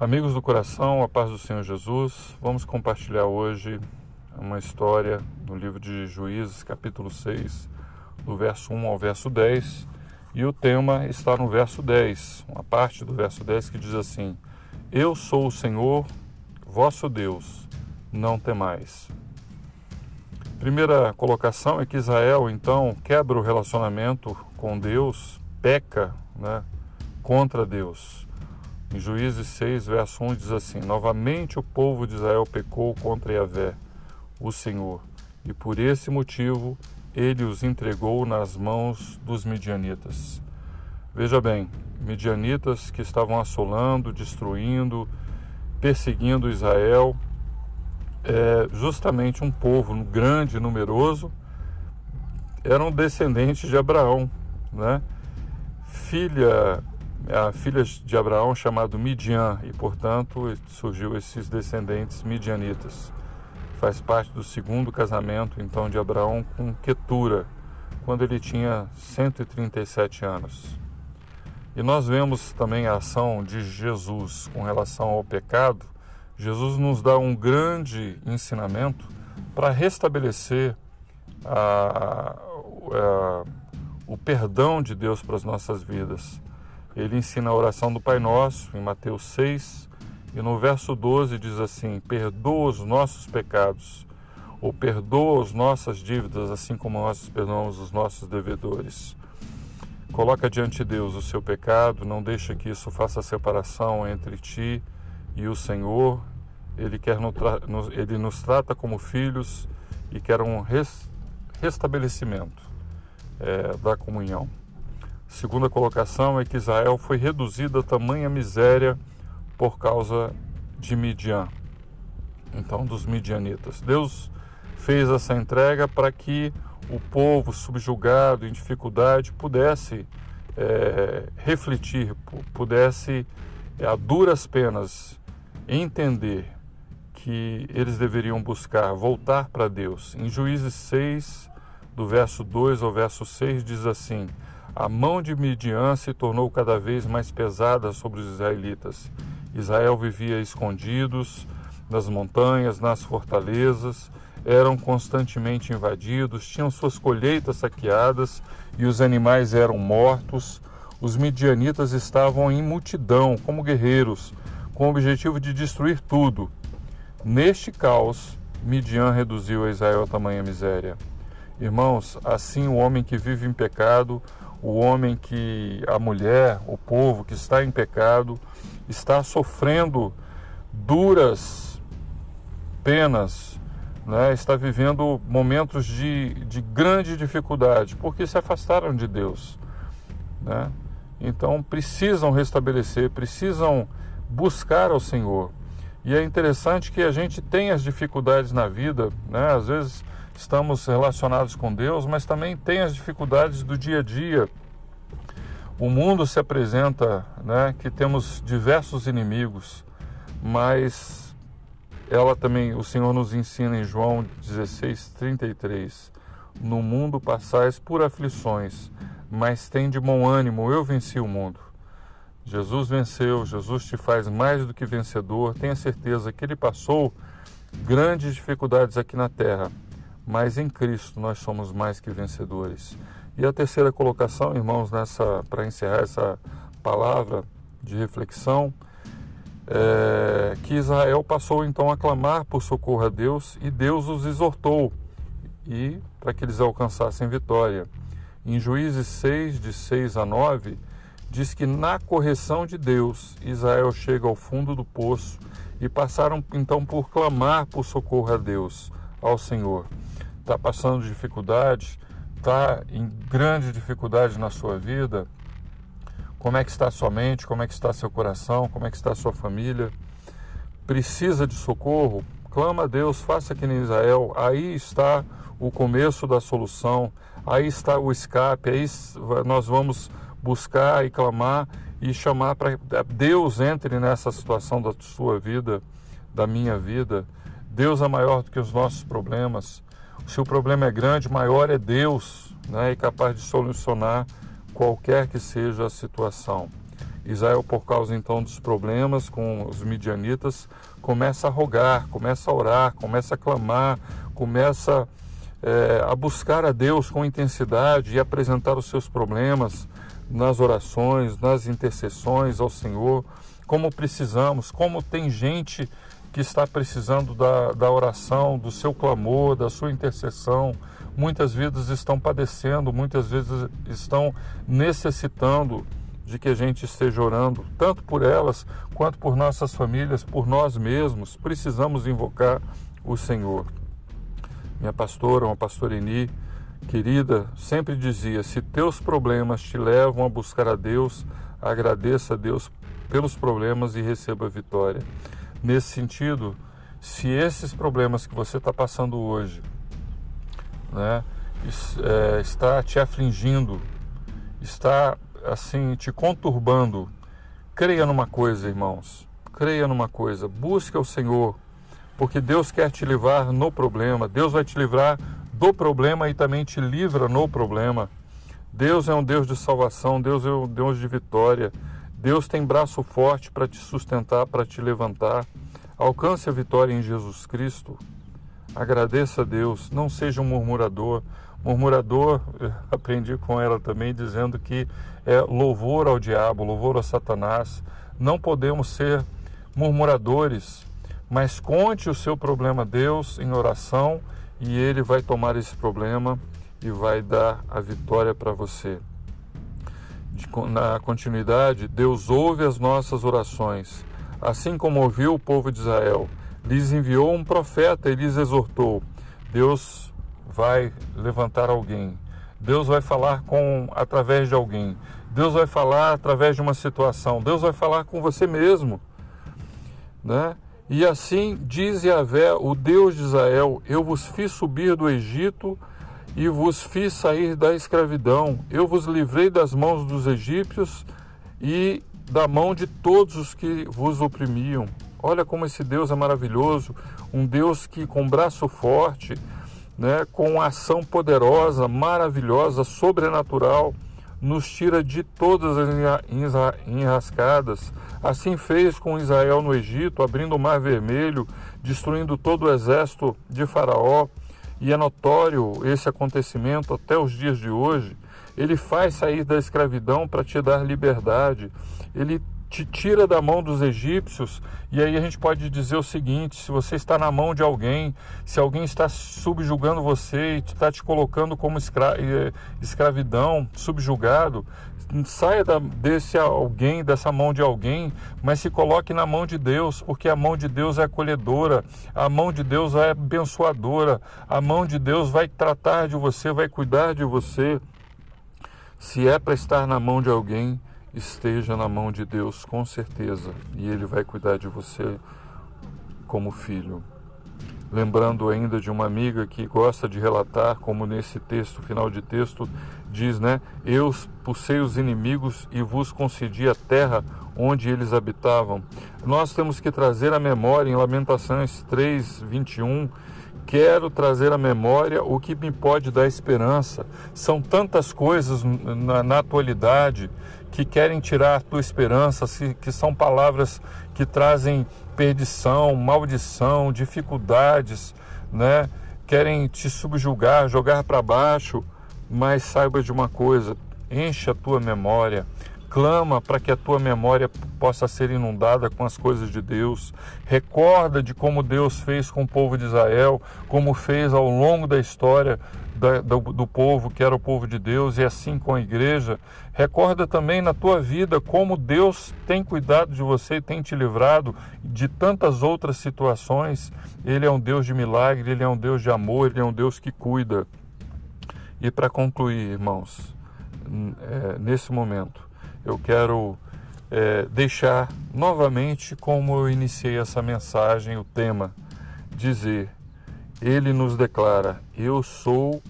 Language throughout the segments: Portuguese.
Amigos do coração, a paz do Senhor Jesus, vamos compartilhar hoje uma história do livro de Juízes, capítulo 6, do verso 1 ao verso 10, e o tema está no verso 10, uma parte do verso 10 que diz assim: Eu sou o Senhor, vosso Deus, não temais. Primeira colocação é que Israel então quebra o relacionamento com Deus, peca né, contra Deus. Em Juízes 6, verso 1 diz assim: Novamente o povo de Israel pecou contra Yahvé, o Senhor, e por esse motivo ele os entregou nas mãos dos midianitas. Veja bem, midianitas que estavam assolando, destruindo, perseguindo Israel, é, justamente um povo grande, numeroso, eram descendentes de Abraão, né? Filha, a filha de Abraão chamado Midian e, portanto, surgiu esses descendentes midianitas. Faz parte do segundo casamento, então, de Abraão com Ketura, quando ele tinha 137 anos. E nós vemos também a ação de Jesus com relação ao pecado, Jesus nos dá um grande ensinamento para restabelecer a, a, o perdão de Deus para as nossas vidas. Ele ensina a oração do Pai Nosso em Mateus 6 e no verso 12 diz assim: Perdoa os nossos pecados, ou perdoa as nossas dívidas, assim como nós perdoamos os nossos devedores. Coloca diante de Deus o seu pecado, não deixa que isso faça separação entre ti e o Senhor, Ele, quer nos, ele nos trata como filhos e quer um res, restabelecimento é, da comunhão. Segunda colocação é que Israel foi reduzido a tamanha miséria por causa de Midian, então dos midianitas. Deus fez essa entrega para que o povo subjugado, em dificuldade, pudesse é, refletir, pudesse, é, a duras penas, entender que eles deveriam buscar voltar para Deus. Em Juízes 6, do verso 2 ao verso 6, diz assim: A mão de Midian se tornou cada vez mais pesada sobre os israelitas. Israel vivia escondidos nas montanhas, nas fortalezas, eram constantemente invadidos, tinham suas colheitas saqueadas e os animais eram mortos. Os midianitas estavam em multidão, como guerreiros, com o objetivo de destruir tudo. Neste caos, Midian reduziu a Israel a tamanha miséria. Irmãos, assim o homem que vive em pecado, o homem que, a mulher, o povo que está em pecado, está sofrendo duras penas, né? está vivendo momentos de, de grande dificuldade, porque se afastaram de Deus. Né? Então precisam restabelecer, precisam buscar ao Senhor. E é interessante que a gente tem as dificuldades na vida, né? Às vezes estamos relacionados com Deus, mas também tem as dificuldades do dia a dia. O mundo se apresenta, né, que temos diversos inimigos, mas ela também, o Senhor nos ensina em João 16, 33, no mundo passais por aflições, mas tem de bom ânimo, eu venci o mundo. Jesus venceu, Jesus te faz mais do que vencedor. Tenha certeza que ele passou grandes dificuldades aqui na terra, mas em Cristo nós somos mais que vencedores. E a terceira colocação, irmãos, nessa para encerrar essa palavra de reflexão, é que Israel passou então a clamar por socorro a Deus e Deus os exortou e para que eles alcançassem vitória. Em Juízes 6, de 6 a 9, diz que na correção de Deus, Israel chega ao fundo do poço e passaram então por clamar por socorro a Deus, ao Senhor. Está passando dificuldade, está em grande dificuldade na sua vida. Como é que está sua mente? Como é que está seu coração? Como é que está sua família? Precisa de socorro? Clama a Deus, faça que nem Israel. Aí está o começo da solução. Aí está o escape. Aí nós vamos buscar e clamar e chamar para Deus entre nessa situação da sua vida, da minha vida. Deus é maior do que os nossos problemas. Se o problema é grande, maior é Deus, né, e capaz de solucionar qualquer que seja a situação. Israel, por causa então dos problemas com os midianitas, começa a rogar, começa a orar, começa a clamar, começa é, a buscar a Deus com intensidade e apresentar os seus problemas nas orações, nas intercessões ao Senhor, como precisamos, como tem gente que está precisando da, da oração, do seu clamor, da sua intercessão. Muitas vidas estão padecendo, muitas vezes estão necessitando de que a gente esteja orando, tanto por elas quanto por nossas famílias, por nós mesmos. Precisamos invocar o Senhor. Minha pastora, uma pastora Eni, querida, sempre dizia: se teus problemas te levam a buscar a Deus, agradeça a Deus pelos problemas e receba a vitória. Nesse sentido, se esses problemas que você está passando hoje né, é, está te afligindo, está assim te conturbando, creia numa coisa, irmãos. Creia numa coisa, busque o Senhor, porque Deus quer te livrar no problema, Deus vai te livrar do problema e também te livra no problema. Deus é um Deus de salvação, Deus é um Deus de vitória. Deus tem braço forte para te sustentar, para te levantar. Alcance a vitória em Jesus Cristo. Agradeça a Deus, não seja um murmurador. Murmurador, aprendi com ela também, dizendo que é louvor ao diabo, louvor a Satanás. Não podemos ser murmuradores, mas conte o seu problema a Deus em oração e Ele vai tomar esse problema e vai dar a vitória para você na continuidade, Deus ouve as nossas orações, assim como ouviu o povo de Israel. Lhes enviou um profeta e lhes exortou. Deus vai levantar alguém. Deus vai falar com através de alguém. Deus vai falar através de uma situação. Deus vai falar com você mesmo, né? E assim diz Yahvé, o Deus de Israel: Eu vos fiz subir do Egito e vos fiz sair da escravidão. Eu vos livrei das mãos dos egípcios e da mão de todos os que vos oprimiam. Olha como esse Deus é maravilhoso, um Deus que com braço forte, né, com ação poderosa, maravilhosa, sobrenatural, nos tira de todas as enrascadas. Assim fez com Israel no Egito, abrindo o Mar Vermelho, destruindo todo o exército de Faraó e é notório esse acontecimento até os dias de hoje, ele faz sair da escravidão para te dar liberdade. Ele te tira da mão dos egípcios, e aí a gente pode dizer o seguinte: se você está na mão de alguém, se alguém está subjugando você e está te colocando como escra eh, escravidão, subjugado, saia da, desse alguém, dessa mão de alguém, mas se coloque na mão de Deus, porque a mão de Deus é acolhedora, a mão de Deus é abençoadora, a mão de Deus vai tratar de você, vai cuidar de você. Se é para estar na mão de alguém, esteja na mão de Deus com certeza, e Ele vai cuidar de você como filho. Lembrando ainda de uma amiga que gosta de relatar, como nesse texto, final de texto, diz, né? Eu expulsei os inimigos e vos concedi a terra onde eles habitavam. Nós temos que trazer a memória em Lamentações 3, 21. Quero trazer à memória o que me pode dar esperança. São tantas coisas na, na atualidade que querem tirar a tua esperança, que são palavras que trazem perdição, maldição, dificuldades, né? Querem te subjugar, jogar para baixo, mas saiba de uma coisa: enche a tua memória, clama para que a tua memória possa ser inundada com as coisas de Deus. Recorda de como Deus fez com o povo de Israel, como fez ao longo da história da, do, do, povo que era o povo de Deus e assim com a igreja. Recorda também na tua vida como Deus tem cuidado de você e tem te livrado de tantas outras situações. Ele é um Deus de milagre, ele é um Deus de amor, ele é um Deus que cuida. E para concluir, irmãos, é, nesse momento, eu quero é, deixar novamente como eu iniciei essa mensagem, o tema, dizer ele nos declara: Eu sou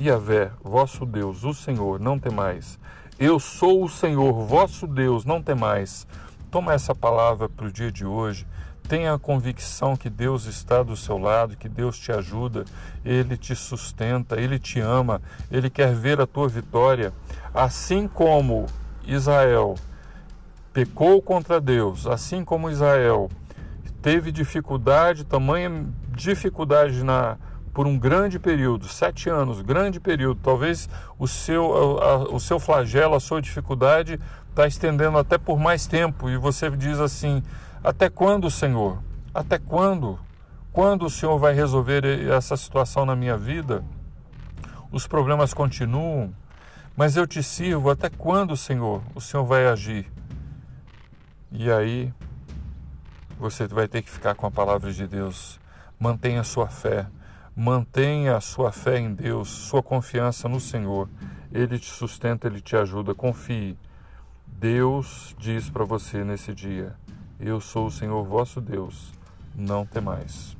Yahvé, vosso Deus, o Senhor, não temais. Eu sou o Senhor, vosso Deus, não temais. Toma essa palavra para o dia de hoje. Tenha a convicção que Deus está do seu lado, que Deus te ajuda, Ele te sustenta, Ele te ama, Ele quer ver a tua vitória. Assim como Israel pecou contra Deus, assim como Israel teve dificuldade, tamanha dificuldade na, por um grande período, sete anos, grande período. Talvez o seu, a, o seu flagelo, a sua dificuldade está estendendo até por mais tempo. E você diz assim: até quando, Senhor? Até quando? Quando o Senhor vai resolver essa situação na minha vida? Os problemas continuam, mas eu te sirvo. Até quando, Senhor, o Senhor vai agir? E aí você vai ter que ficar com a palavra de Deus. Mantenha sua fé. Mantenha a sua fé em Deus, sua confiança no Senhor. Ele te sustenta, ele te ajuda. Confie. Deus diz para você nesse dia: Eu sou o Senhor vosso Deus. Não temais.